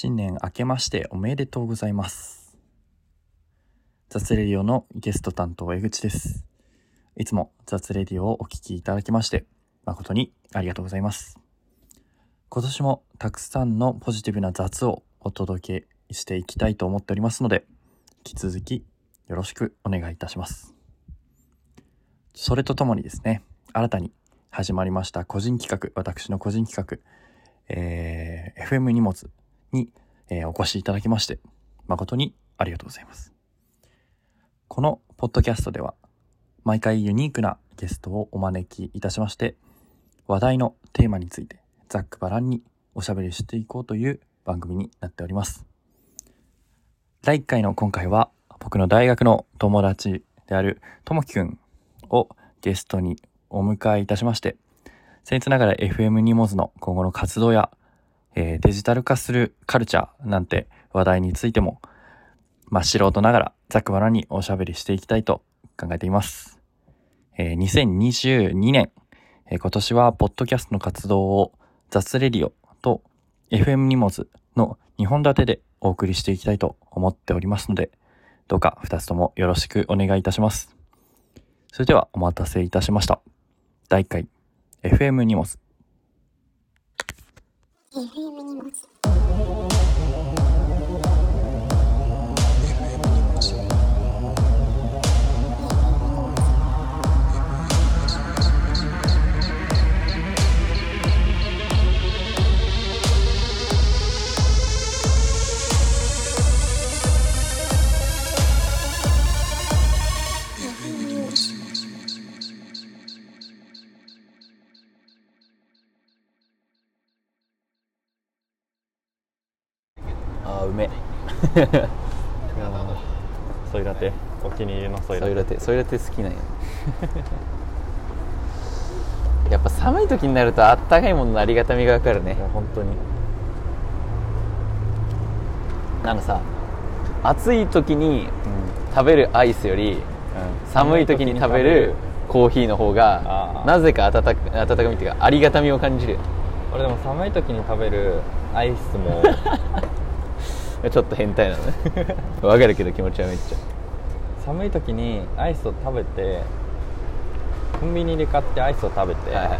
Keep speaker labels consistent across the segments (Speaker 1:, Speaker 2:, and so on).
Speaker 1: 新年明けましておめでとうございます。雑レディオのゲスト担当江口です。いつも雑レディオをお聞きいただきまして誠にありがとうございます。今年もたくさんのポジティブな雑をお届けしていきたいと思っておりますので、引き続きよろしくお願いいたします。それとともにですね、新たに始まりました個人企画、私の個人企画、えー FM 荷物に、えーお越しいただきまして、誠にありがとうございます。このポッドキャストでは、毎回ユニークなゲストをお招きいたしまして、話題のテーマについて、ざっくばらんにおしゃべりしていこうという番組になっております。第1回の今回は、僕の大学の友達であるともきくんをゲストにお迎えいたしまして、僭越ながら FM ニモズの今後の活動や、えーデジタル化するカルチャーなんて話題についても、まあ、素人ながらざくばらにおしゃべりしていきたいと考えています。えー2022年、えー今年はポッドキャストの活動を雑レディオと FM ニモズの2本立てでお送りしていきたいと思っておりますので、どうか2つともよろしくお願いいたします。それではお待たせいたしました。第1回 FM ニモズ
Speaker 2: FM 荷物
Speaker 1: ソイラテお気に入りのソイラテ。
Speaker 3: ソイラテソイラテ好きなんや やっぱ寒い時になるとあったかいもののありがたみがわかるね。
Speaker 1: いや本当に。
Speaker 3: なんかさ暑い時に食べるアイスより寒い時に食べるコーヒーの方がなぜか温か温かみっていうかありがたみを感じる。
Speaker 1: 俺でも寒い時に食べるアイスも
Speaker 3: ちょっと変態なのね。わかるけど気持ちはめっちゃ。
Speaker 1: 寒い時にアイスを食べてコンビニで買ってアイスを食べて、
Speaker 3: はいはい。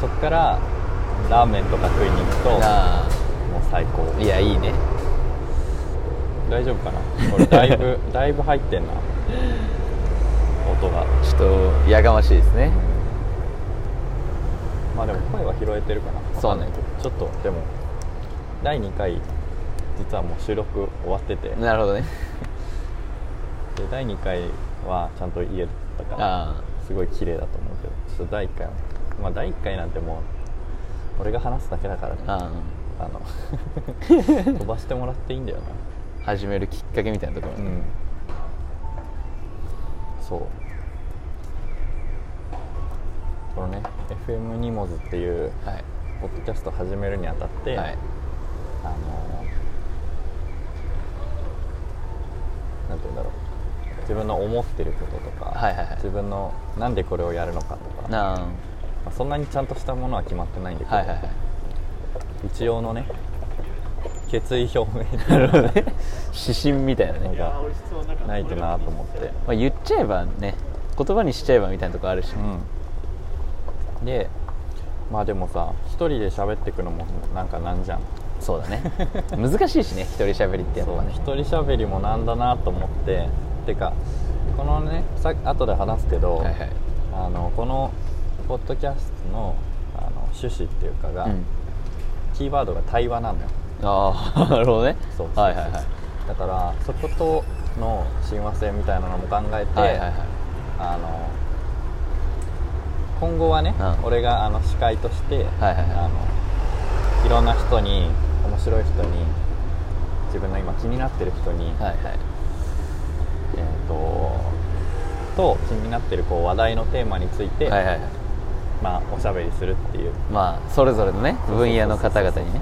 Speaker 1: そっからラーメンとか食いに行くともう
Speaker 3: あ
Speaker 1: 最高。
Speaker 3: ーいやいいね。
Speaker 1: 大丈夫かな？俺だいぶ だいぶ入ってんな。音が。
Speaker 3: ちょっとやがましいですね。
Speaker 1: まあでも声は拾えてるかな。
Speaker 3: そうね
Speaker 1: わかんないけど。ちょっとでも第2回実はもう収録終わってて。で
Speaker 3: なるほどね。
Speaker 1: 第2回はちゃんと言えたから
Speaker 3: あ
Speaker 1: すごい綺麗だと思うけどちょっと第1回はまあ第1回なんてもう俺が話すだけだからね。
Speaker 3: あ
Speaker 1: あ。の 飛ばしてもらっていいんだよな。
Speaker 3: 始めるきっかけみたいなところ、
Speaker 1: うん。そう。このね FM ニモズっていう
Speaker 3: はい。
Speaker 1: ポッドキャスト始めるにあたって、
Speaker 3: はい。
Speaker 1: あのなんて言うんだろう自分の思ってることとか、
Speaker 3: はいはいはい。
Speaker 1: 自分のなんでこれをやるのかとか、ま
Speaker 3: なあ
Speaker 1: あ、そんなにちゃんとしたものは決まってないんだけど、
Speaker 3: はいはいはい。
Speaker 1: 一応のね決意表明
Speaker 3: 指針みたいなね、
Speaker 1: のがないとなと思って、
Speaker 3: まあ、言っちゃえばね言葉にしちゃえばみたいなとこあるし、
Speaker 1: うん、でまあでもさ一人で喋ってくのもなんかなんじゃん。
Speaker 3: そうだね。難しいしね一人喋りってやっぱね。
Speaker 1: 一人喋りもなんだなと思っててかこのねさ後で話すけど、
Speaker 3: はいはい。
Speaker 1: あのこのポッドキャストのあの趣旨っていうかが、
Speaker 3: うん。
Speaker 1: キーワードが対話なのよ。
Speaker 3: ああ なるほどね。
Speaker 1: そうそうそう
Speaker 3: はいはいはい。
Speaker 1: だからそことの親和性みたいなのも考えて、
Speaker 3: はいはいはい。
Speaker 1: あの今後はね、
Speaker 3: うん。
Speaker 1: 俺があの司会として、
Speaker 3: はいはいはい。
Speaker 1: あのいろんな人に面白い人に自分の今気になってる人に、
Speaker 3: はいはい。
Speaker 1: えー、とと気になってるこう話題のテーマについて、
Speaker 3: はいはいはい。
Speaker 1: まあ、おしゃべりするっていう。
Speaker 3: まあそれぞれのね分野の方々にね。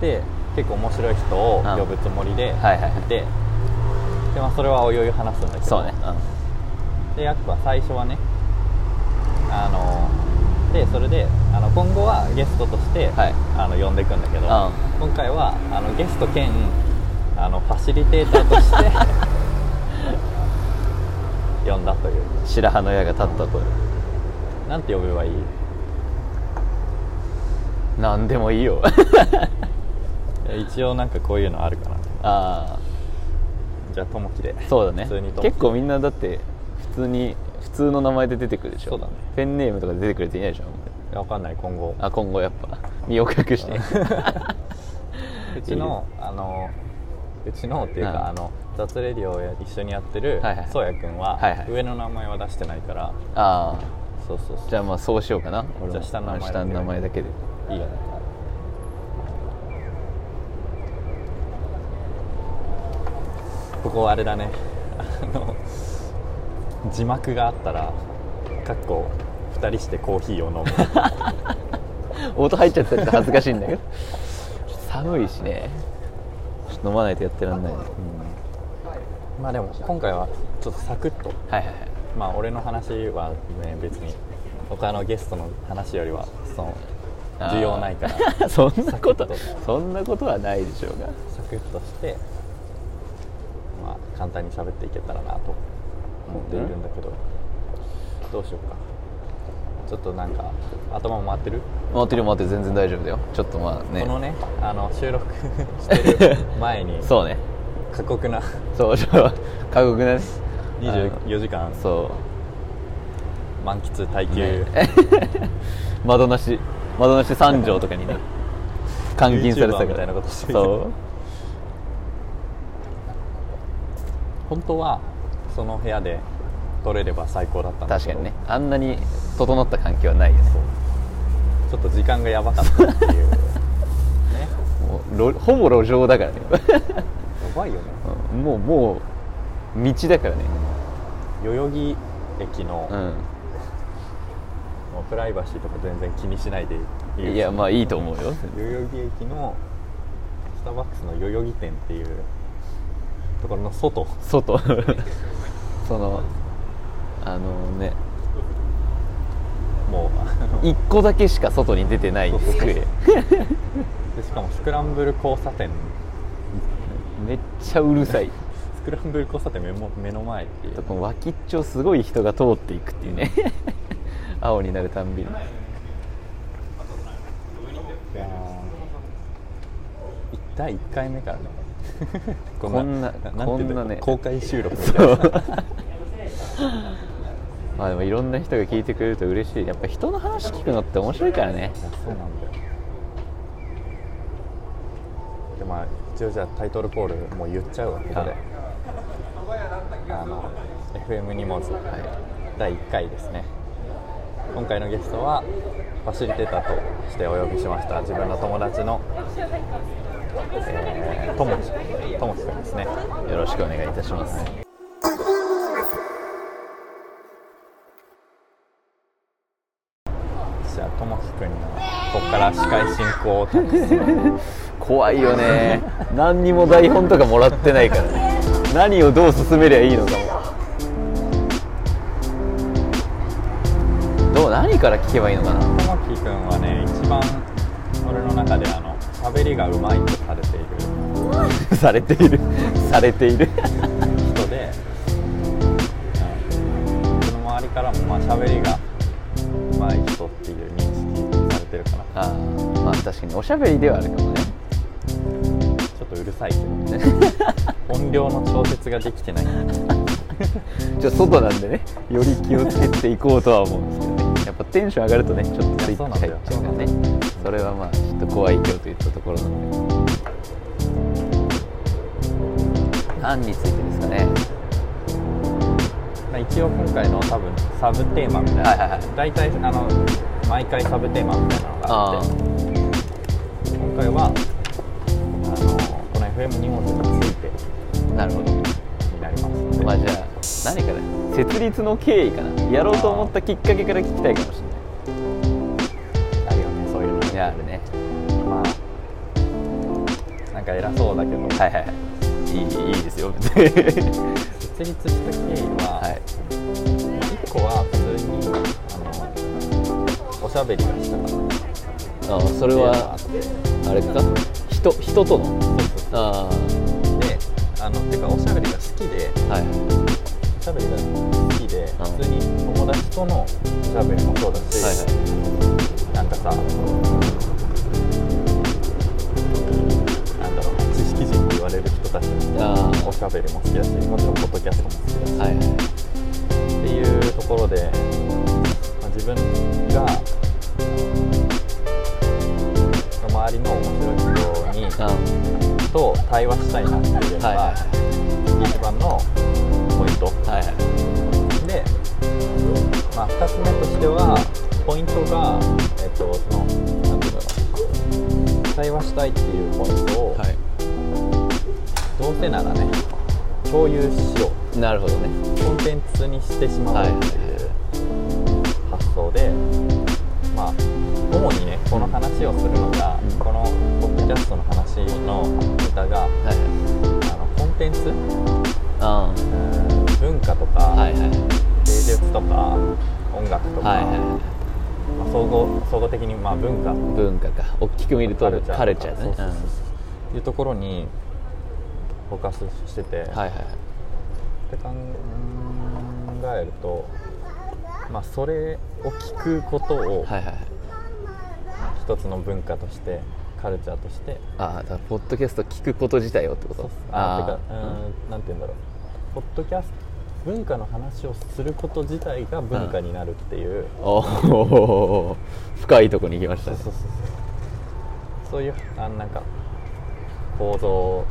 Speaker 1: で結構面白い人を呼ぶつもりでいて、
Speaker 3: はいはいはい。
Speaker 1: でまあ、それはおいおい話すんだけど。
Speaker 3: そうね、
Speaker 1: でやっぱ最初はねあのでそれであの今後はゲストとして、
Speaker 3: はい。
Speaker 1: あの呼んでいくんだけど、
Speaker 3: うん。
Speaker 1: 今回はあのゲスト兼あのファシリテーターとして呼んだという。
Speaker 3: 白羽の矢が立ったと
Speaker 1: なんて呼べばいい？
Speaker 3: 何でもいいよ。
Speaker 1: 一応なんかこういうのあるかな。
Speaker 3: あ
Speaker 1: じゃあともきで。
Speaker 3: あそうだね。結構みんなだって普通に普通の名前で出てくるでしょ。
Speaker 1: そうだね。
Speaker 3: ペンネームとかで出てくる人いないでしょ
Speaker 1: わかんない今後。
Speaker 3: あ今後やっぱ。身を隠して。
Speaker 1: うちのあのうちのっていうか、
Speaker 3: うん。
Speaker 1: あの雑レディオをや一緒にやってるそうやくんは、
Speaker 3: はいはい。
Speaker 1: 上の名前は出してないから。
Speaker 3: ああ。
Speaker 1: そうそうそう。
Speaker 3: じゃあまあそうしようかな。
Speaker 1: じゃあ下の名前だけ
Speaker 3: 下の名前だけで。
Speaker 1: いいよね。ここあれだね。あの字幕があったらかっこ2人してコーヒーを飲む。
Speaker 3: 音入っちゃったら恥ずかしいんだけど。寒いしね飲まないとやってらんない。ね
Speaker 1: まあでも今回はちょっとサクッと。
Speaker 3: はいはいはい。
Speaker 1: まあ俺の話はね別に他のゲストの話よりはその需要ないから。
Speaker 3: そんなことそんなことはないでしょうが。
Speaker 1: サクッとしてまあ簡単に喋っていけたらなと思っているんだけど、どうしようかちょっとなんか頭回ってる、
Speaker 3: 回ってる回ってる全然大丈夫だよ。ちょっとまあね。
Speaker 1: このねあの収録してる前に
Speaker 3: そうね。
Speaker 1: 過酷な
Speaker 3: そうちょっと過酷なね。
Speaker 1: 24時間。
Speaker 3: そう。
Speaker 1: 満喫耐久、
Speaker 3: ね。窓なし。窓なし三畳とかにね 監禁されてたから。
Speaker 1: みたいなことして
Speaker 3: そう。
Speaker 1: 本当はその部屋で撮れれば最高だったんだけど。
Speaker 3: 確かにね。あんなに整った環境はないよね。
Speaker 1: ちょっと時間がやばかったっていう。ね。
Speaker 3: もう路ほぼ路上だからね。
Speaker 1: やばいよね。
Speaker 3: うん。もうもう道だからね。
Speaker 1: 代々木駅の、
Speaker 3: う
Speaker 1: もうプライバシーとか全然気にしないでいい
Speaker 3: んいやまあいいと思うよ。
Speaker 1: 代々木駅のスターバックスの代々木店っていうところの外。
Speaker 3: 外。そのあのね
Speaker 1: もうあの
Speaker 3: 一個だけしか外に出てない机。
Speaker 1: でしかもスクランブル交差点。
Speaker 3: めっちゃうるさい。
Speaker 1: スクランブル交差点目も目の前っていう。
Speaker 3: この脇っちょすごい人が通っていくっていうね。青になるたんびに。
Speaker 1: 第1回目からね。こ
Speaker 3: こんな こんなね。
Speaker 1: 公開収録みた
Speaker 3: そ
Speaker 1: いな。
Speaker 3: うまあでもいろんな人が聞いてくれると嬉しい。やっぱ人の話聞くのって面白いからね。
Speaker 1: そうなんだよ。でまあ一応じゃあタイトルコールもう言っちゃうわここで。
Speaker 3: はい。
Speaker 1: あの FM 荷物、第1回ですね。今回のゲストはファシリテーターとしてお呼びしました自分の友達のえーともきともきくんですね。
Speaker 3: よろしくお願いいたします。
Speaker 1: じゃあともきくんに。ここから司会進行を託す
Speaker 3: 怖いよね。何にも台本とかもらってないからね。何をどう進めりゃいいのかも。どう何から聞けばいいのかな。
Speaker 1: ともきくんはね一番俺の中であの喋りがうまいとされている。
Speaker 3: されている。されている。
Speaker 1: 人で、うん、僕の周りからもまあ喋りがうまい人っていうるかな。
Speaker 3: あーまあ確かにおしゃべりではあるかもね。
Speaker 1: ちょっとうるさいけどね。音量の調節ができてない。
Speaker 3: ちょっと外なんでね。より気をつけていこうとは思うんですけどね。やっぱテンション上がるとねちょっとスイッチ入っちゃうからね。それはまあちょっと怖い今日といったところなんで。何についてですかね。
Speaker 1: まあ一応今回の多分サブテーマみたいな、
Speaker 3: はいはいはい。
Speaker 1: 大体あの毎回サブテーマみたいなのがあ
Speaker 3: あ
Speaker 1: って。今回はあのこの FM 荷物について
Speaker 3: あなるほど
Speaker 1: になります
Speaker 3: まあじゃあ何かな設立の経緯かな。やろうと思ったきっかけから聞きたいかもし
Speaker 1: あるよねそういうの
Speaker 3: れないいやあるね。
Speaker 1: まあなんか偉そうだけど、
Speaker 3: はいはいはい。いいいいですよ。別 に
Speaker 1: 設立した経緯は、
Speaker 3: はい。
Speaker 1: 1個は普通にあのおしゃべりがしたかった
Speaker 3: あーそれはあれか？人人との。あ
Speaker 1: であのてかおしゃべりが好きで
Speaker 3: あはい。
Speaker 1: おしゃべりが好きで普通に友達とのおしゃべりもそうだし、
Speaker 3: はいはい。
Speaker 1: なんかさなんだろうな知識人って言われる人たち
Speaker 3: あ
Speaker 1: の
Speaker 3: ー。
Speaker 1: おしゃべりも好きだしもちろんポッドキャストも好きだし、
Speaker 3: はいはい。
Speaker 1: っていうところで、まあ、自分が周りの面白い人に
Speaker 3: あ
Speaker 1: と対話したいなっていうのが、
Speaker 3: はいはい
Speaker 1: 一番のポイント。
Speaker 3: はいはい。
Speaker 1: で、まあ、2つ目としてはポイントが、えっとそのなんていうんだろう対話したいっていうポイントを、
Speaker 3: はい。
Speaker 1: どうせならね共有しよ
Speaker 3: なるほどね。
Speaker 1: うコンテンツにしてしまおう。っていう発想で、まあ主にねこの話をするのが、キャストの話のネタが
Speaker 3: はいはい。
Speaker 1: あのコンテンツ？
Speaker 3: あ
Speaker 1: うん文化とか、
Speaker 3: あはいはい。
Speaker 1: 芸術とか音楽とか、
Speaker 3: はいは
Speaker 1: まあ、総合総合的にまあ文化。
Speaker 3: い文化か。大きく見ると
Speaker 1: カルチャー
Speaker 3: カルチャーだね。
Speaker 1: そうそうそういうところにフォーカスしてて、
Speaker 3: うんはいはい。
Speaker 1: って考えると、まあ、それを聞くことを
Speaker 3: はいはいはい。
Speaker 1: 一つの文化としてカルチャーとして。
Speaker 3: ああだからポッドキャスト聞くこと自体をってこと？
Speaker 1: あてか
Speaker 3: ー
Speaker 1: うんなんて言うんだろう。ポッドキャスト文化の話をすること自体が文化になるっていう、
Speaker 3: おお深いとこに行きましたね。
Speaker 1: そうそうそうそう。いうあなんか構造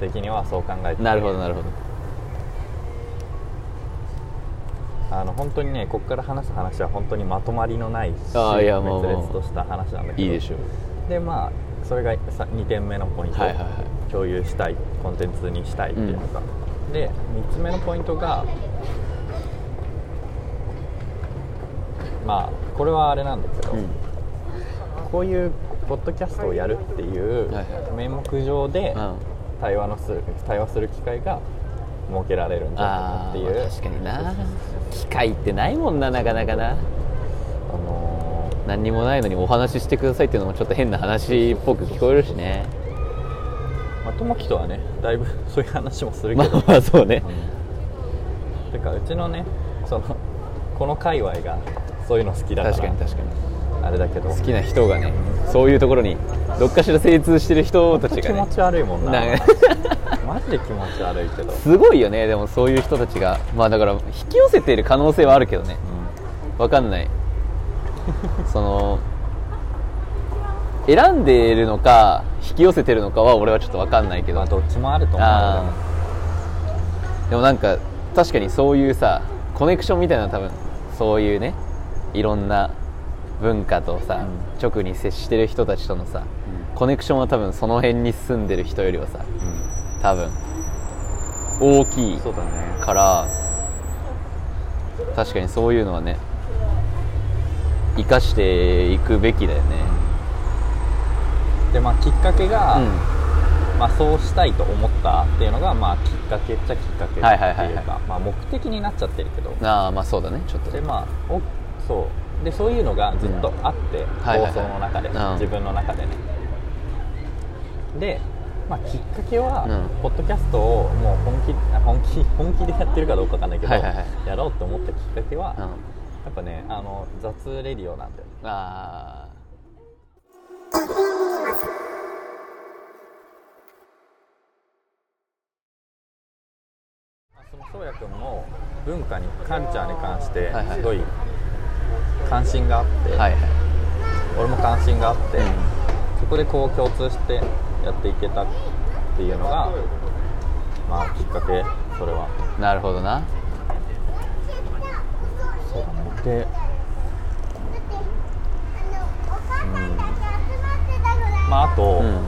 Speaker 1: 的にはそう考えて
Speaker 3: なるほどなるほど。
Speaker 1: あの本当にねここから話す話は本当にまとまりのないし
Speaker 3: あーいやもう
Speaker 1: 滅裂とした話なんだけど。
Speaker 3: いいでしょう
Speaker 1: でまあそれがさ2点目のポイント、
Speaker 3: はいはいはい。
Speaker 1: 共有したい。コンテンツにしたいっていうのが、で3つ目のポイントがまあこれはあれなんだけど、
Speaker 3: うん。
Speaker 1: こういうポッドキャストをやるっていう名目上で
Speaker 3: うん。
Speaker 1: 対話のする対話する機会が設けられるんじゃなっていう。
Speaker 3: 確かにな。機会ってないもんななかなかな。
Speaker 1: あの
Speaker 3: 何にもないのにお話ししてくださいっていうのもちょっと変な話っぽく聞こえるしね。
Speaker 1: ーまあ友樹とはねだいぶ そういう話もする
Speaker 3: ま
Speaker 1: けど、
Speaker 3: あまあそうね。
Speaker 1: てかうちのねそのこの界隈がそういうの好きだから
Speaker 3: 確かに確かに。
Speaker 1: あれだけど。
Speaker 3: 好きな人がねそういうところにどっかしら精通してる人たちがね。
Speaker 1: 気持ち悪いもんな。マジで気持ち悪いけど、
Speaker 3: すごいよねでもそういう人たちが。まあだから引き寄せている可能性はあるけどね。わかんない その選んでいるのか引き寄せてるのかは俺はちょっとわかんないけど。
Speaker 1: まあどっちもあると思う
Speaker 3: でもなんか確かにそういうさコネクションみたいなの多分そういうねいろんな文化とさ、直に接してる人たちとのさ、コネクションは多分その辺に住んでる人よりはさ多分大きいから確かにそういうのはね生かしていくべきだよね。
Speaker 1: でまあきっかけが、
Speaker 3: うん。
Speaker 1: まあ、そうしたいと思ったっていうのが、まあ、きっかけっちゃきっかけっていうか、
Speaker 3: はいはいはいはい。
Speaker 1: まあ、目的になっちゃってるけど。
Speaker 3: ああまあそうだねちょっと。
Speaker 1: でまあおそう。でそういうのがずっとあって、
Speaker 3: はいはいはい。
Speaker 1: 放送の中で、
Speaker 3: うん。
Speaker 1: 自分の中でね。で、まあ、きっかけは、
Speaker 3: うん。
Speaker 1: ポッドキャストをもう本気あ本気本気でやってるかどうかわかんないけど、
Speaker 3: はいはいはい。
Speaker 1: やろうって思ったきっかけは、
Speaker 3: うん
Speaker 1: やっぱねあの雑レディオなんだよ
Speaker 3: あ
Speaker 1: まあそのそうやくんも文化にカルチャーに関してすごい関心があって、
Speaker 3: あはいはい。
Speaker 1: 俺も関心があって、
Speaker 3: うん。
Speaker 1: そこでこう共通してやっていけたっていうのがまあきっかけそれは。
Speaker 3: なるほどな
Speaker 1: まああと、
Speaker 3: うん。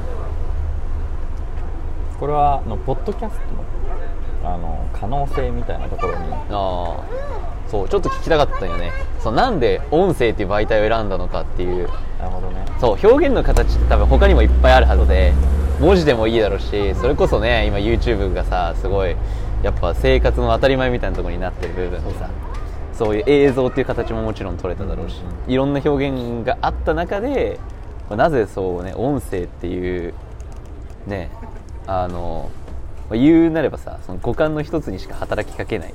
Speaker 1: これはあのポッドキャストのあの可能性みたいなところに。
Speaker 3: ああそうちょっと聞きたかったよね。そうなんで音声っていう媒体を選んだのかっていう。
Speaker 1: なるほどね。
Speaker 3: そう表現の形って多分他にもいっぱいあるはずで文字でもいいだろうしそれこそね今 YouTube がさすごいやっぱ生活の当たり前みたいなところになってる部分でさそういう映像っていう形ももちろん取れただろうし、
Speaker 1: うん
Speaker 3: いろんな表現があった中でまあなぜそうね音声っていうねあのまあ言うなればさその五感の一つにしか働きかけない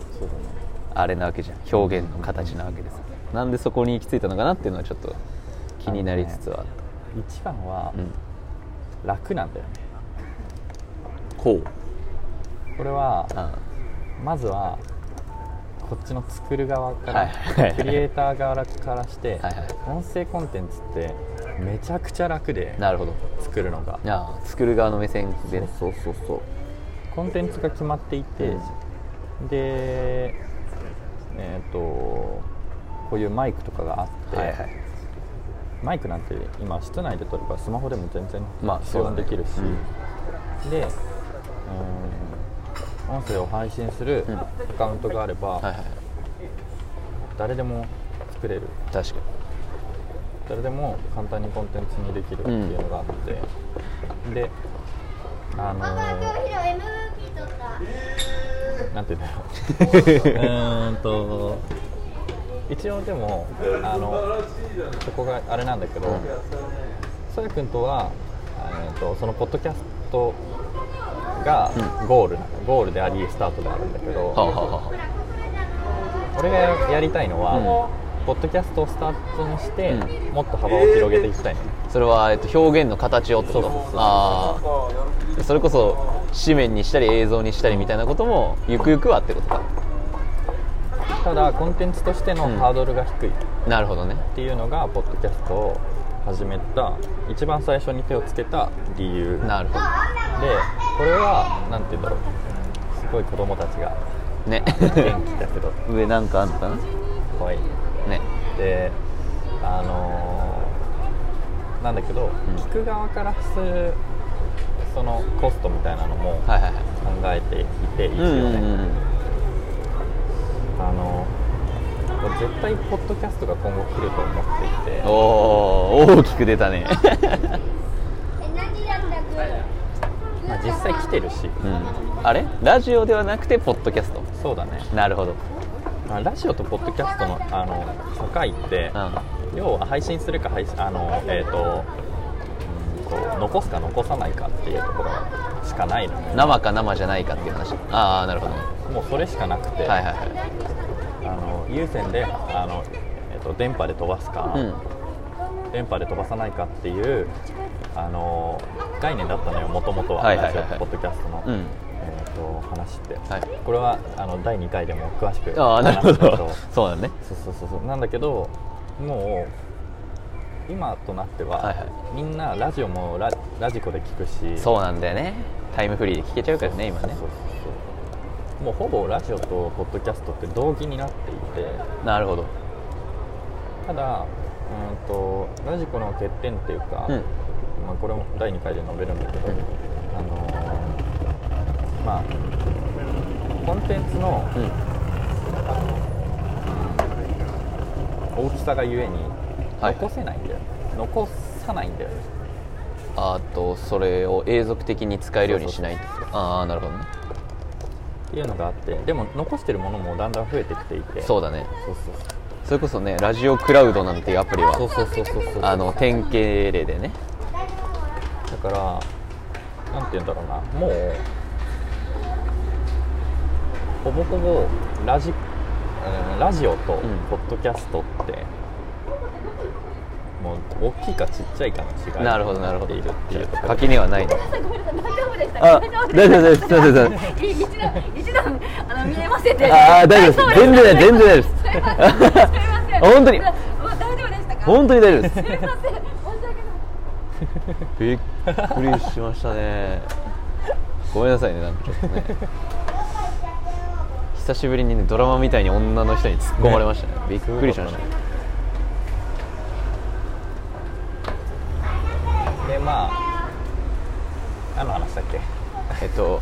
Speaker 3: あれなわけじゃん。表現の形なわけですなんでそこに行き着いたのかなっていうのはちょっと気になりつつはあっ
Speaker 1: 一番は
Speaker 3: た、うん。
Speaker 1: 楽なんだよね。
Speaker 3: ほう。
Speaker 1: これは
Speaker 3: あ
Speaker 1: まずはこっちの作る側からクリエイター側からして音声コンテンツってめちゃくちゃ楽で
Speaker 3: なるほど。
Speaker 1: 作るのが。
Speaker 3: 作る側の目線でね。
Speaker 1: そうそうそうコンテンツが決まっていて、でえっ、とこういうマイクとかがあって、
Speaker 3: はいはい。
Speaker 1: マイクなんて今室内で撮ればスマホでも全然
Speaker 3: まあ
Speaker 1: 録音できるし、
Speaker 3: うん。
Speaker 1: でうん音声を配信する
Speaker 3: うん。
Speaker 1: アカウントがあれば、
Speaker 3: はいはい。
Speaker 1: 誰でも作れる。
Speaker 3: 確か
Speaker 1: 誰でも簡単にコンテンツにできるっていうのがあって、であのーなんて言うんだろう。うーんと。一応でもあのそこがあれなんだけどそやくんとはえーとそのポッドキャストがゴールなの、ゴールでありスタートであるんだけど、
Speaker 3: はあ、はあはあ。
Speaker 1: 俺がやりたいのは、
Speaker 3: う
Speaker 1: ポッドキャストをスタートにして、
Speaker 3: う
Speaker 1: もっと幅を広げていきたいの、
Speaker 3: それは、えっと、表現の形をってこと？
Speaker 1: そうそ
Speaker 3: れこそ紙面にしたり映像にしたりみたいなこともゆくゆくはってことか。
Speaker 1: ただコンテンツとしてのハードルが低い。っ
Speaker 3: なるほどね。
Speaker 1: ていうのが、ポッドキャストを始めた一番最初に手をつけた理由。で
Speaker 3: なるほど
Speaker 1: これはなんて言うんだろう。すごい子供たちが。
Speaker 3: ね。
Speaker 1: 元気だけど。
Speaker 3: 上なんかあんのかな？
Speaker 1: 可愛い。
Speaker 3: ね。
Speaker 1: であのーなんだけど、聞く側からするそのコストみたいなのも考
Speaker 3: はいはいはい。
Speaker 1: えていて一応
Speaker 3: うんうん
Speaker 1: ね、
Speaker 3: うん。
Speaker 1: あの絶対ポッドキャストが今後来ると思っていて。
Speaker 3: おお大きく出たね。
Speaker 1: まあ、実際来てるし。
Speaker 3: うん。あれ？ラジオではなくてポッドキャスト。
Speaker 1: そうだね、
Speaker 3: なるほど。
Speaker 1: まあ、ラジオとポッドキャストのあの境って
Speaker 3: うん。
Speaker 1: 要は配信するか配信あのえっ、とうんと残すか残さないかっていうところしかないのよ
Speaker 3: 生か生じゃないかっていう話。ああなるほど
Speaker 1: もうそれしかなくて、
Speaker 3: はいはいはい。
Speaker 1: あの有線であの、えっと電波で飛ばすか、
Speaker 3: うん。
Speaker 1: 電波で飛ばさないかっていうあの概念だったのよもともとは,、
Speaker 3: はいはいはいはい。
Speaker 1: ラジオとポッドキャストの、
Speaker 3: うん。
Speaker 1: えっと話って、
Speaker 3: はい。
Speaker 1: これはあの第2回でも詳しく
Speaker 3: ああなるほど。そうだね。
Speaker 1: そうそうそうそう。なんだけどもう今となっては、
Speaker 3: はいはい。
Speaker 1: みんなラジオもララジコで聞くし。
Speaker 3: そうなんだよね。タイムフリーで聞けちゃうからね今ね。
Speaker 1: もうほぼラジオとポッドキャストって同義になっていて。
Speaker 3: なるほど。
Speaker 1: ただうんとラジコの欠点っていうか、
Speaker 3: うん
Speaker 1: まあ、これも第2回で述べるんだけど、
Speaker 3: うん。
Speaker 1: あのーまあコンテンツの
Speaker 3: うん。
Speaker 1: 大きさがゆえに
Speaker 3: はい。
Speaker 1: 残せないんだよね、残さないんだよね。
Speaker 3: あとそれを永続的に使えるようにしないと。ああなるほどね。
Speaker 1: っていうのがあってでも残してるものもだんだん増えてきていて。
Speaker 3: そうだね。
Speaker 1: そうそう。
Speaker 3: それこそねラジオクラウドなんていうアプリは
Speaker 1: そうそうそうそうそう。
Speaker 3: あの典型例でね
Speaker 1: だからなんて言うんだろうな。もうほぼほぼラジ,、うん、ラジオと
Speaker 3: ん。
Speaker 1: ポッドキャストって、もう大きいかちっちゃいかの違い
Speaker 3: なるほどなるほど。
Speaker 1: いるっていうところ。
Speaker 3: 垣根はないの
Speaker 4: ごめんなさい、大丈夫でした。
Speaker 3: あ大丈夫です。大丈夫です。
Speaker 4: 一段、一段、あの、見えませんで。
Speaker 3: ああ大丈夫です。全然大全然大丈夫です。
Speaker 4: すみません。
Speaker 3: 本当に。
Speaker 4: もう大丈夫でしたか？
Speaker 3: 本当に大丈夫です。
Speaker 4: すみません。申し訳ない。
Speaker 3: びっくりしましたね。ごめんなさいねなんかちょっとね。久しぶりにねドラマみたいに女の人に突っ込まれましたね。びっくりしましたね。
Speaker 1: でまあ何の話だっけ？
Speaker 3: えっと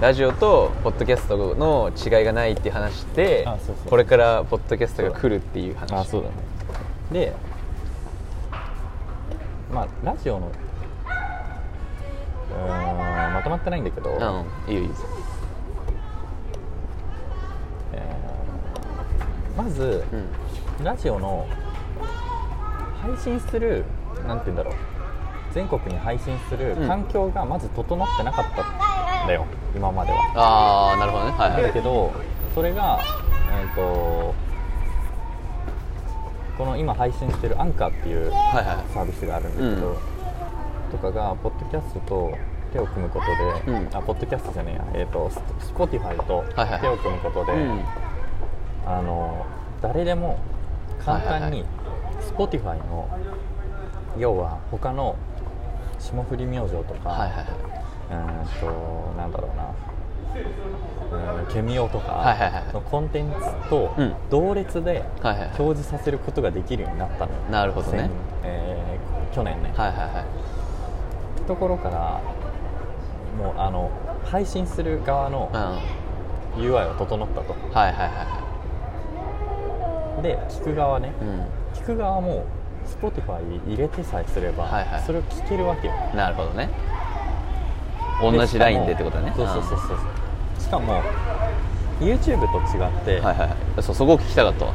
Speaker 3: ラジオとポッドキャストの違いがないっていう話でこれからポッドキャストが来るっていう話。
Speaker 1: あそうだね。でまあラジオのまとまってないんだけど、
Speaker 3: うん。いいよいいよ
Speaker 1: えーまず
Speaker 3: うん。
Speaker 1: ラジオの配信するなんて言うんだろう。全国に配信する
Speaker 3: うん。
Speaker 1: 環境がまず整ってなかったんだよ、今までは、
Speaker 3: ああなるほどね。はいはい。
Speaker 1: だけどそれがえっ、とこの今配信してるアンカーっていう
Speaker 3: はいはい。
Speaker 1: サービスがあるんだけど、
Speaker 3: うん
Speaker 1: とかがポッドキャストと手を組むことで、
Speaker 3: うん。
Speaker 1: あポッドキャストじゃねえや、えー、と Spotify と
Speaker 3: はいはい
Speaker 1: 手を組むことで、
Speaker 3: うん。
Speaker 1: あの誰でも簡単に
Speaker 3: はいはい
Speaker 1: Spotify の要は他の霜降り明星とか、
Speaker 3: はいはいはい。う
Speaker 1: ーんとなんだろうな。ケミオとか、
Speaker 3: はいはいはい
Speaker 1: のコンテンツと
Speaker 3: うん。
Speaker 1: 同列で
Speaker 3: はいはいはい。
Speaker 1: 表示させることができるようになったのよ。
Speaker 3: なるほどね。
Speaker 1: 先えー去年ね、
Speaker 3: はいはいはい
Speaker 1: ところからもうあの配信する側の UI は整ったと。
Speaker 3: いはいはいは
Speaker 1: で聞く側ね。
Speaker 3: いうん。
Speaker 1: 聞く側も Spotify 入れてさえすれば、
Speaker 3: はいはい。
Speaker 1: それを聞けるわけよ。
Speaker 3: なるほどね。同じラインでってことだね
Speaker 1: そうそうそうそう。しかも YouTube と違って、
Speaker 3: うんはいはいはい。そうそこを聞きたかったわ。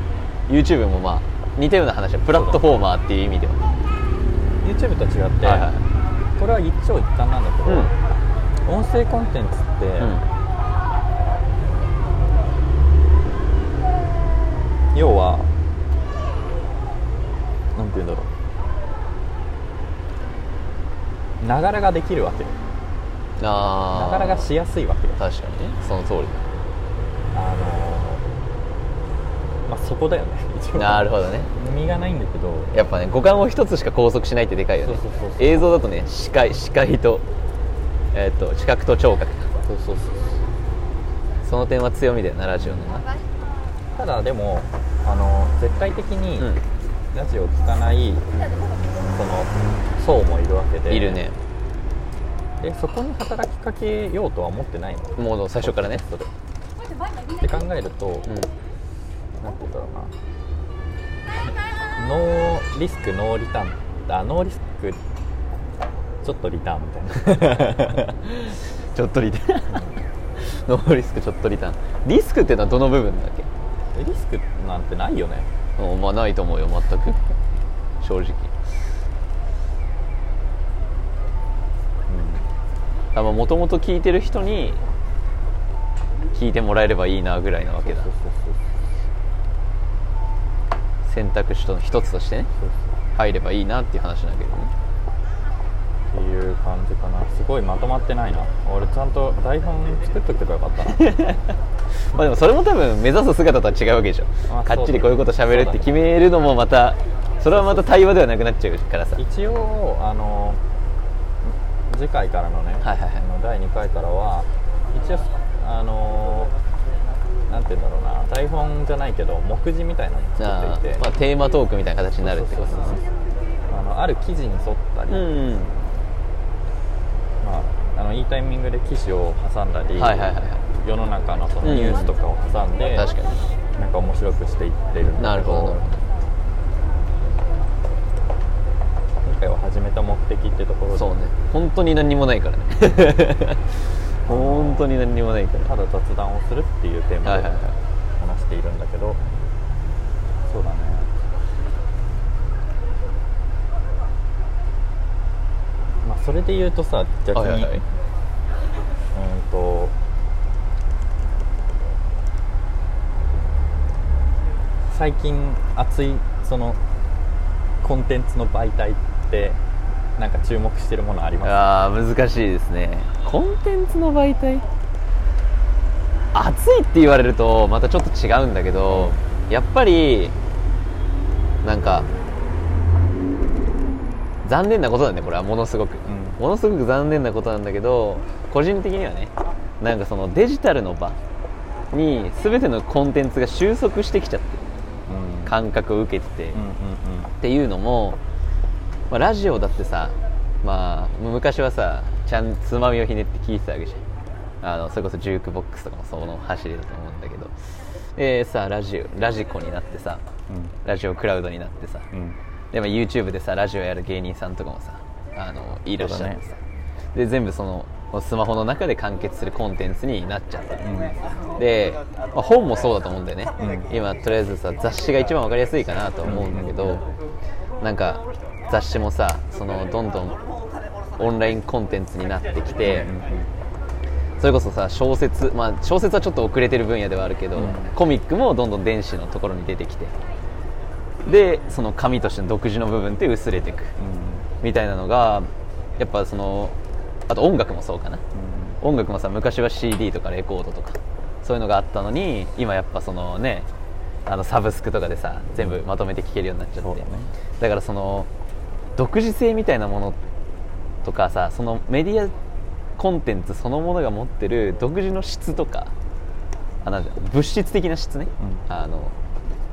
Speaker 3: YouTube もまあ似たような話はプラットフォーマーっていう意味では。
Speaker 1: YouTube と違って、
Speaker 3: はいはい
Speaker 1: これは一長一短なんだけど、
Speaker 3: うん。
Speaker 1: 音声コンテンツって、
Speaker 3: うん。
Speaker 1: 要はなんて言うんだろう。ながらができるわけ。ながらがしやすいわけよ。
Speaker 3: 確かにね。その通り
Speaker 1: あのそこだよね。一応。
Speaker 3: だなるほどね。
Speaker 1: 身がないんだけど。
Speaker 3: やっぱね五感を一つしか拘束しないってでかいよね。
Speaker 1: そうそうそう
Speaker 3: 映像だとね視界視界と,、えー、と視覚と聴覚。
Speaker 1: そうそうそう
Speaker 3: その点は強みだよなラジオのな。
Speaker 1: ただでもあの絶対的に
Speaker 3: うん。
Speaker 1: ラジオを聞かない、その層もいるわけで。
Speaker 3: いるね。
Speaker 1: でそこに働きかけようとは思ってないの。
Speaker 3: もう最初からね。
Speaker 1: それって考えると、
Speaker 3: うん
Speaker 1: なんて言うんだろうな。ノーリスクノーリターン。あノーリスクちょっとリターン。みたいな
Speaker 3: ちょっとリターンノーリスクちょっとリターン。リスクってのはどの部分だっけ？
Speaker 1: リスクなんてないよね。
Speaker 3: うんまあないと思うよ全く。正直。あもともと聞いてる人に聞いてもらえればいいなぐらいなわけだ。
Speaker 1: そうそうそう
Speaker 3: 選択肢の一つとしてね入ればいいなっていう話だけどね。
Speaker 1: っていう感じかな。すごいまとまってないな。俺ちゃんと台本作っとけばよかったな。
Speaker 3: まあでもそれも多分目指す姿とは違うわけでしょ。
Speaker 1: あ
Speaker 3: かっちりこういうこと喋る
Speaker 1: そうだね
Speaker 3: って決めるのもまたそれはまた対話ではなくなっちゃうからさ。
Speaker 1: 一応あの次回からのね、
Speaker 3: はいはいはい。
Speaker 1: 第2回からは一応あのなんて言うんだろうな。台本じゃないけど目次みたいなの
Speaker 3: じゃあ
Speaker 1: 作っていて、
Speaker 3: まあ、テーマトークみたいな形になるってこと
Speaker 1: そうそうそうあのある記事に沿ったり、
Speaker 3: うん。
Speaker 1: まあ、あのいいタイミングで記事を挟んだり、
Speaker 3: はいはいはいはい。
Speaker 1: 世の中のそのニュースとかを挟んで、
Speaker 3: 確かに。
Speaker 1: なんか面白くしていってるんだけど
Speaker 3: なるほどなるほど。
Speaker 1: 今回は始めた目的ってところで。
Speaker 3: そうね。本当に何にもないからね 本当に何にもないから。
Speaker 1: ただ雑談をするっていうテーマで
Speaker 3: はいはいはい。
Speaker 1: 話しているんだけど、そうだね。まあそれで言うとさ逆に、
Speaker 3: はいはいはい。
Speaker 1: うんと最近熱いそのコンテンツの媒体ってなんか注目してるものあります
Speaker 3: ああ難しいですねコンテンツの媒体？熱いって言われるとまたちょっと違うんだけどやっぱりなんか残念なことだよこれは。ものすごく、
Speaker 1: うん。
Speaker 3: ものすごく残念なことなんだけど個人的にはねなんかそのデジタルの場に全てのコンテンツが収束してきちゃって
Speaker 1: うん。
Speaker 3: 感覚を受けてて、
Speaker 1: うんうん。
Speaker 3: っていうのも、まあ、ラジオだってさ、まあ、昔はさちゃんつまみをひねって聞いてたわけじゃん。あのそれこそジュークボックスとかもその走りだと思うんだけど。でさラジオラジコになってさラジオクラウドになってさ。
Speaker 1: うん。うん
Speaker 3: で、まあ、YouTube でさラジオやる芸人さんとかもさあのいらっしゃってさ、
Speaker 1: そうだ
Speaker 3: で全部そのスマホの中で完結するコンテンツになっちゃってる、で、まあ本もそうだと思うんだよね、
Speaker 1: うん。
Speaker 3: 今とりあえずさ雑誌が一番わかりやすいかなと思うんだけど、なんか雑誌もさそのどんどんオンラインコンテンツになってきて、それこそさ小説まあ小説はちょっと遅れてる分野ではあるけど、
Speaker 1: うん。
Speaker 3: コミックもどんどん電子のところに出てきてでその紙としての独自の部分って薄れていくみたいなのがやっぱそのあと音楽もそうかな。音楽もさ昔は CD とかレコードとかそういうのがあったのに今やっぱそのねあのサブスクとかでさ全部まとめて聴けるようになっちゃって、
Speaker 1: だね。
Speaker 3: だからその独自性みたいなものとかさそのメディアコンテンツそのものが持ってる独自の質とかあなんだ物質的な質ね、
Speaker 1: うん。
Speaker 3: あの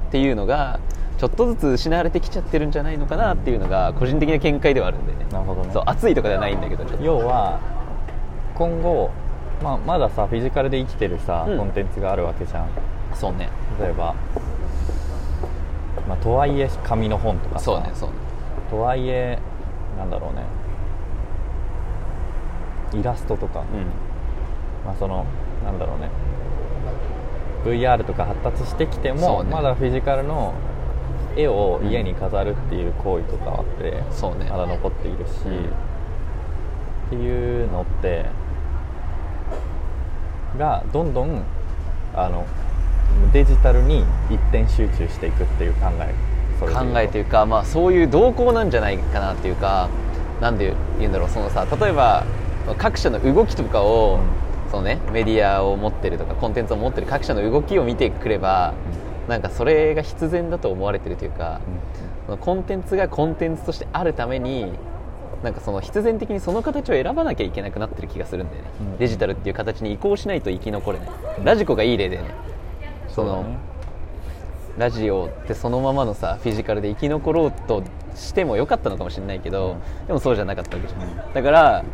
Speaker 3: っていうのがちょっとずつ失われてきちゃってるんじゃないのかなっていうのが個人的な見解ではあるんでね。
Speaker 1: なるほどね。
Speaker 3: そう熱いとかではないんだけど
Speaker 1: 要は今後、まあ、まださフィジカルで生きてるさ、
Speaker 3: うん。
Speaker 1: コンテンツがあるわけじゃん。
Speaker 3: そうね。
Speaker 1: 例えば、まあ、とはいえ紙の本とかさ。
Speaker 3: そうねそうね。
Speaker 1: とはいえなんだろうねイラストとか、まあ、そのなんだろうね。VR とか発達してきても、
Speaker 3: ね。
Speaker 1: まだフィジカルの絵を家に飾るっていう行為とかって
Speaker 3: ね。
Speaker 1: まだ残っているし、
Speaker 3: うん。
Speaker 1: っていうのってがどんどんあのデジタルに一点集中していくっていう考え
Speaker 3: 考えというか、まあ、そういう動向なんじゃないかなっていうかなんで言うんだろうそのさ例えば各社の動きとかを、そのね、メディアを持ってるとかコンテンツを持ってる各社の動きを見てくれば、なんかそれが必然だと思われてるというか、そのコンテンツがコンテンツとしてあるためになんかその必然的にその形を選ばなきゃいけなくなってる気がするんだよね、
Speaker 1: うん。
Speaker 3: デジタルっていう形に移行しないと生き残れない、ラジコがいい例でね。その
Speaker 1: ね。
Speaker 3: ラジオってそのままのさフィジカルで生き残ろうとしてもよかったのかもしれないけど、でもそうじゃなかったわけじゃん、だから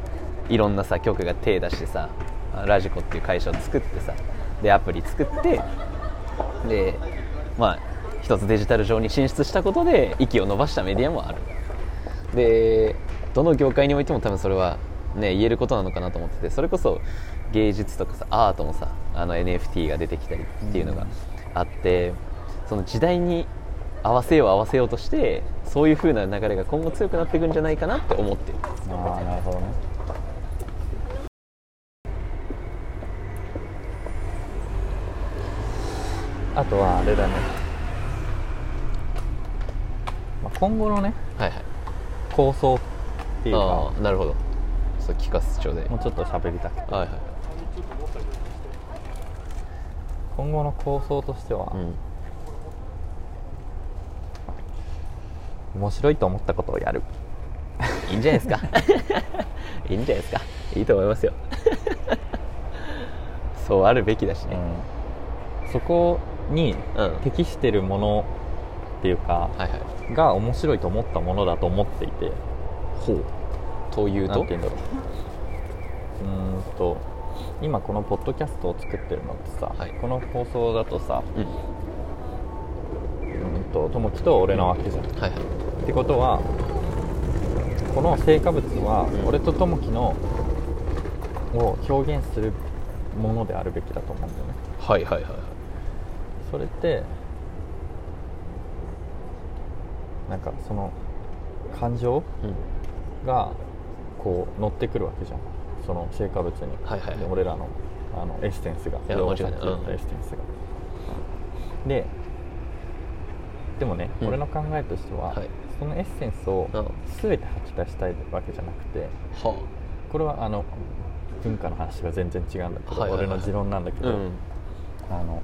Speaker 3: いろんなさ局が手出してさラジコっていう会社を作ってさでアプリ作ってでまあ一つデジタル上に進出したことで息を伸ばしたメディアもある。でどの業界においても多分それはね言えることなのかなと思っててそれこそ芸術とかさアートもさあの NFT が出てきたりっていうのがあって、その時代に合わせよう合わせようとしてそういう風な流れが今後強くなっていくんじゃないかなって思ってる。
Speaker 1: あなるほどね。あとはあれだね、まあ、今後のね
Speaker 3: はいはい。
Speaker 1: 構想っていう
Speaker 3: あ
Speaker 1: か
Speaker 3: あなるほど。そう聞かせてちょうだい
Speaker 1: もうちょっと喋りたくて。
Speaker 3: はいはい。
Speaker 1: 今後の構想としては、
Speaker 3: うん。
Speaker 1: 面白いと思ったことをやる。
Speaker 3: いいんじゃないですか。いいんじゃないですか。いいと思いますよ。そうあるべきだしね、
Speaker 1: そこに
Speaker 3: うん。
Speaker 1: 適してるものっていうか、
Speaker 3: はいはい。
Speaker 1: が面白いと思ったものだと思っていて。
Speaker 3: ほう。というと？
Speaker 1: うんだろう。うーんと今このポッドキャストを作ってるのってさ、
Speaker 3: はい。
Speaker 1: この放送だとさ
Speaker 3: うん。
Speaker 1: うんとともきと俺なわけじゃん、
Speaker 3: はいはい。
Speaker 1: ってことはこの成果物は
Speaker 3: うん。
Speaker 1: 俺とともきのを表現するものであるべきだと思うんだよね。
Speaker 3: はいはいはいはい
Speaker 1: それってなんかその感情
Speaker 3: うん。
Speaker 1: がこう乗ってくるわけじゃん。その成果物に、
Speaker 3: はいはい。はい
Speaker 1: で俺らのあのエッセンスが。
Speaker 3: や
Speaker 1: 要は
Speaker 3: 間違いない
Speaker 1: エッセンスが、ででもね、
Speaker 3: うん。
Speaker 1: 俺の考えとしては、
Speaker 3: はい。
Speaker 1: そのエッセンスを
Speaker 3: うん。
Speaker 1: 全て吐き出したいわけじゃなくて
Speaker 3: は
Speaker 1: これはあの文化の話が全然違うんだけど、
Speaker 3: はいはいはい。
Speaker 1: 俺の持論なんだけど、
Speaker 3: あうん。
Speaker 1: あの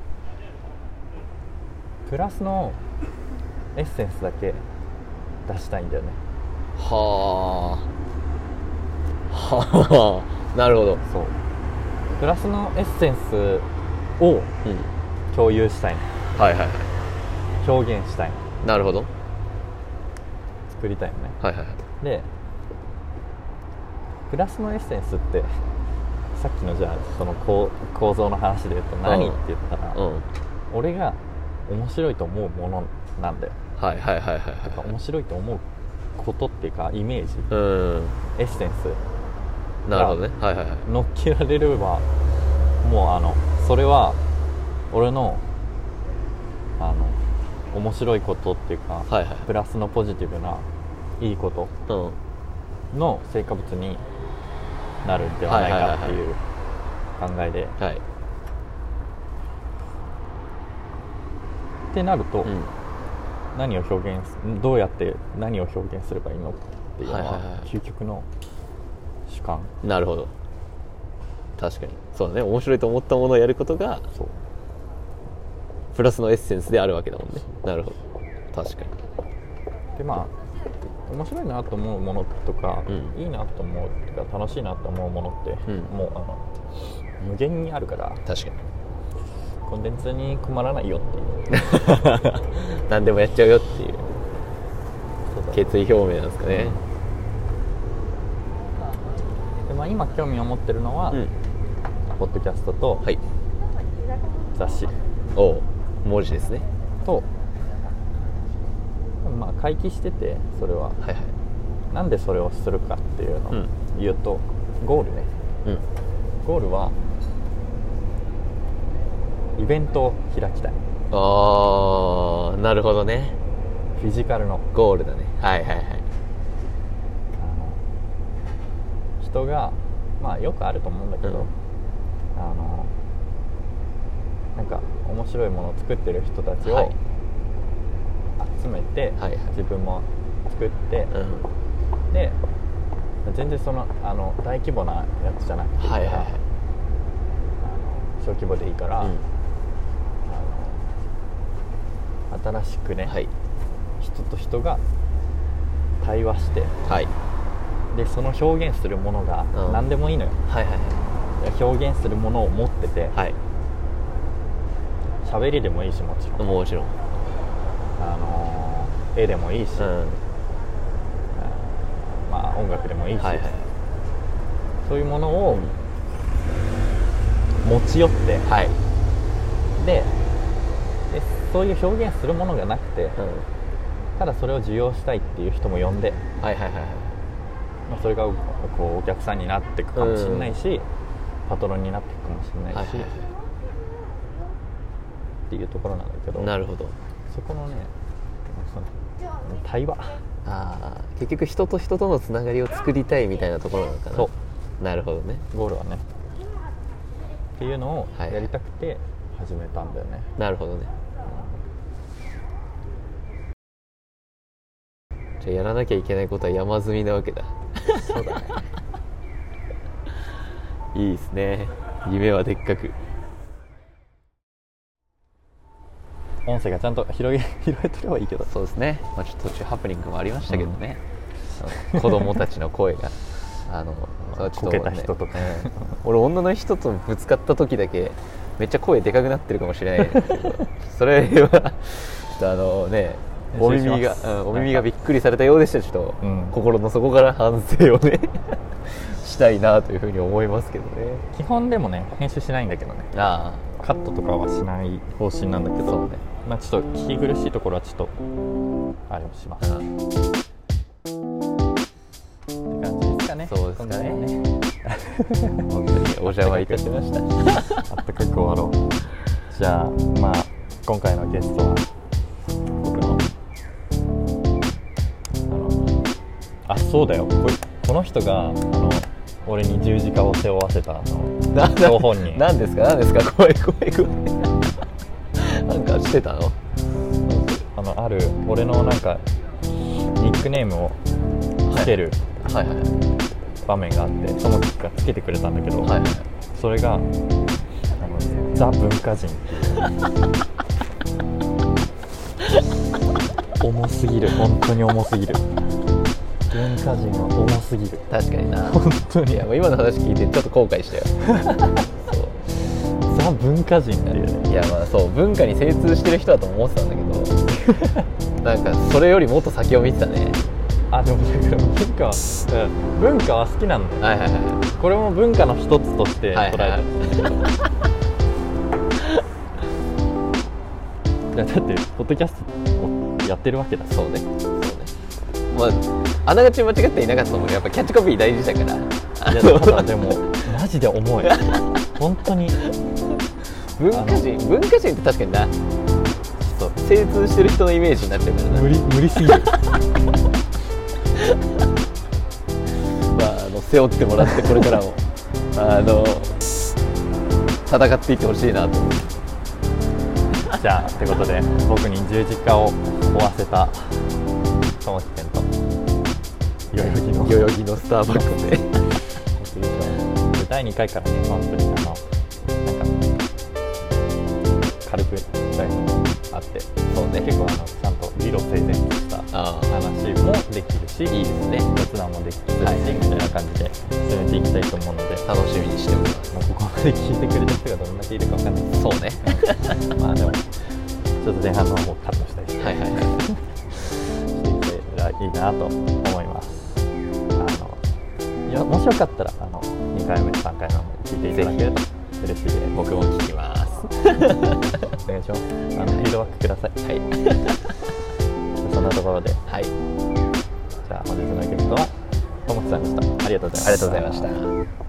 Speaker 1: プラスのエッセンスだけ出したいんだよね。
Speaker 3: はあ。はあ。なるほど。
Speaker 1: そう。プラスのエッセンスを
Speaker 3: うん
Speaker 1: 共有したい。の
Speaker 3: はいはいはい。
Speaker 1: 表現したい。の
Speaker 3: なるほど。
Speaker 1: 作りたいのね。
Speaker 3: はいはいはい。
Speaker 1: でプラスのエッセンスってさっきのじゃあその構構造の話で言うと何
Speaker 3: うん。
Speaker 1: って言ったら、
Speaker 3: うん。
Speaker 1: 俺が面白いと思うものなんだよ。
Speaker 3: はいはいはいはいは
Speaker 1: 面白いと思うことっていうかイメージ。
Speaker 3: いうん。
Speaker 1: エッセンス。
Speaker 3: なるほどね。はいはいはい。
Speaker 1: 乗っけられればもうあのそれは俺のあの面白いことっていうか、
Speaker 3: はいはい。
Speaker 1: プラスのポジティブないいこと
Speaker 3: うん。
Speaker 1: の成果物になるんではないかっていう考えで、
Speaker 3: はい
Speaker 1: ってなると、
Speaker 3: うん。
Speaker 1: 何を表現すどうやって何を表現すればいいのっていうのは,、究極の主観。
Speaker 3: なるほど。確かに。そうだね。面白いと思ったものをやることがプラスのエッセンスであるわけだもんね。なるほど。確かに。
Speaker 1: でまあ面白いなと思うものとか、
Speaker 3: うん。
Speaker 1: いいなと思うとか楽しいなと思うものって、
Speaker 3: うん。
Speaker 1: もうあの無限にあるから
Speaker 3: 確かに
Speaker 1: コンテンツに困らないよっていう。
Speaker 3: 何でもやっちゃうよっていう。決意表明なんですかね。
Speaker 1: で、まあ、今興味を持ってるのは、
Speaker 3: うん。
Speaker 1: ポッドキャストと
Speaker 3: はい。
Speaker 1: 雑誌。
Speaker 3: おう。文字ですね。
Speaker 1: と、まあ回帰しててそれは。
Speaker 3: はいはい。
Speaker 1: なんでそれをするかっていうのを
Speaker 3: うん
Speaker 1: 言うと、ゴールね。
Speaker 3: うん。
Speaker 1: ゴールはイベントを開きたい。
Speaker 3: ああなるほどね。
Speaker 1: フィジカルの。
Speaker 3: ゴールだね。はいはいはい。
Speaker 1: あの人がまあよくあると思うんだけど、
Speaker 3: うん。
Speaker 1: あのなんか面白いものを作ってる人たちを
Speaker 3: はい。
Speaker 1: 集めて、
Speaker 3: はいはい。
Speaker 1: 自分も作って、
Speaker 3: うん。
Speaker 1: で全然そのあの大規模なやつじゃなくて
Speaker 3: はいはいはい。
Speaker 1: 小規模でいいから、
Speaker 3: うん
Speaker 1: あの新しくね、
Speaker 3: はい。
Speaker 1: 人と人が対話して
Speaker 3: はい。
Speaker 1: でその表現するものが
Speaker 3: うん。
Speaker 1: 何でもいいのよ、
Speaker 3: はいはい
Speaker 1: 表現するものを持ってて
Speaker 3: はい。
Speaker 1: 喋りでもいいしもちろん、
Speaker 3: もちろん。
Speaker 1: あの絵でもいいし、
Speaker 3: うん。
Speaker 1: まあ音楽でもいいし、
Speaker 3: はいはい。
Speaker 1: そういうものを持ち寄って、
Speaker 3: はい。
Speaker 1: ででそういう表現するものがなくて、
Speaker 3: うん。
Speaker 1: ただそれを受容したいっていう人も呼んで、
Speaker 3: はいはいはいはい。
Speaker 1: まあ、それがこうお客さんになっていくかもしれないし、パトロンになっていくかもしれないし、
Speaker 3: はいはいは
Speaker 1: っていうところなんだけど
Speaker 3: いなるほど。
Speaker 1: そこのねその対話。
Speaker 3: ああ結局人と人とのつながりを作りたいみたいなところなのかな。
Speaker 1: そ
Speaker 3: なるほどね。
Speaker 1: ゴールはね。っていうのを
Speaker 3: はい。
Speaker 1: やりたくて始めたんだよね、
Speaker 3: なるほどねじゃあやらなきゃいけないことは山積みなわけだ。
Speaker 1: そうだね。
Speaker 3: いいですね。夢はでっかく。
Speaker 1: 音声がちゃんと広げ 拾えてればいいけど。
Speaker 3: そうですね、まあ、ちょっと途中ハプニングもありましたけどね、子供たちの声が あのちょっ
Speaker 1: こけた人とか。
Speaker 3: うん。俺女の人とぶつかった時だけめっちゃ声でかくなってるかもしれないんですけどそれはちょっとあのねお耳がうんお耳がびっくりされたようでした。ちょっと、
Speaker 1: うん。
Speaker 3: 心の底から反省をね したいなというふうに思いますけどね。
Speaker 1: 基本でもね編集しないんだけどね。
Speaker 3: あ
Speaker 1: カットとかはしない方針なんだけど。
Speaker 3: ね。
Speaker 1: まあちょっと聞き苦しいところはちょっとあれをします。
Speaker 3: あ
Speaker 1: って感じですかね。
Speaker 3: そうですかね。
Speaker 1: ね。
Speaker 3: 本当にお邪魔いたしました。
Speaker 1: あったかく終わろう。じゃあまあ今回のゲストはあそうだよ。これこの人があの俺に十字架を背負わせたあの。
Speaker 3: な
Speaker 1: 張本人
Speaker 3: 何ですか？何ですか？怖い怖い怖い。なんかしてたの？
Speaker 1: あのある俺のなんかニックネームをつける
Speaker 3: はい。はい
Speaker 1: 場面があってその時がつけてくれたんだけど、
Speaker 3: はいはい。
Speaker 1: それがあのザ文化人。重すぎる。本当に重すぎる文化人は重すぎる。
Speaker 3: 確かにな。
Speaker 1: 本当に。
Speaker 3: いやもう今の話聞いてちょっと後悔したよ。そう。
Speaker 1: ザ文化人っていうね。
Speaker 3: いやまあそう文化に精通してる人だと思ってたんだけど。なんかそれよりもっと先を見てたね。
Speaker 1: あでもだから文化はうん文化は好きなんだよ
Speaker 3: はいはいはい
Speaker 1: これも文化の一つとして捉えてる、
Speaker 3: はいはい
Speaker 1: だってポッドキャストをやってるわけだ
Speaker 3: そうね。そうね。まあながち間違っていなかったと思うやっぱキャッチコピー大事だから。あ
Speaker 1: いや
Speaker 3: の
Speaker 1: ただでもマジで重い。本当に。
Speaker 3: 文化人文化人って確かにな。そう精通してる人のイメージになっちゃうからな。
Speaker 1: 無理無理すぎる。
Speaker 3: まあ、あの背負ってもらってこれからもあの戦っていってほしいなと。思う
Speaker 1: じゃあってことで僕に十字架を負わせた友樹健と代々木の
Speaker 3: 代々木のスターバックスで。
Speaker 1: 第2回からね本当にあのなんか軽く第2もあって。
Speaker 3: そうね
Speaker 1: 結構あのちゃんと理路整然とした
Speaker 3: あ
Speaker 1: 話もできるし
Speaker 3: いいですね。
Speaker 1: 雑談もできるし、
Speaker 3: はい
Speaker 1: みたいな感じで進めていきたいと思うので、
Speaker 3: あ楽しみにしております。
Speaker 1: まあ、ここまで聞いてくれた人がどんだけいるかわかんないです
Speaker 3: そうね。
Speaker 1: まあでもちょっと前半の方もカットしたりして、
Speaker 3: はいはいはい。
Speaker 1: していけたらいいなと思います。あのいやもしよかったらあの2回目3回目も聞いていただけると嬉しいです。
Speaker 3: 僕も聞きます。
Speaker 1: お願いします。あのフィードバックください。
Speaker 3: はい。
Speaker 1: そんなところで。
Speaker 3: はい。
Speaker 1: じゃあ本日のゲストはともきさんでした。ありがとうございました。
Speaker 3: ありがとうございました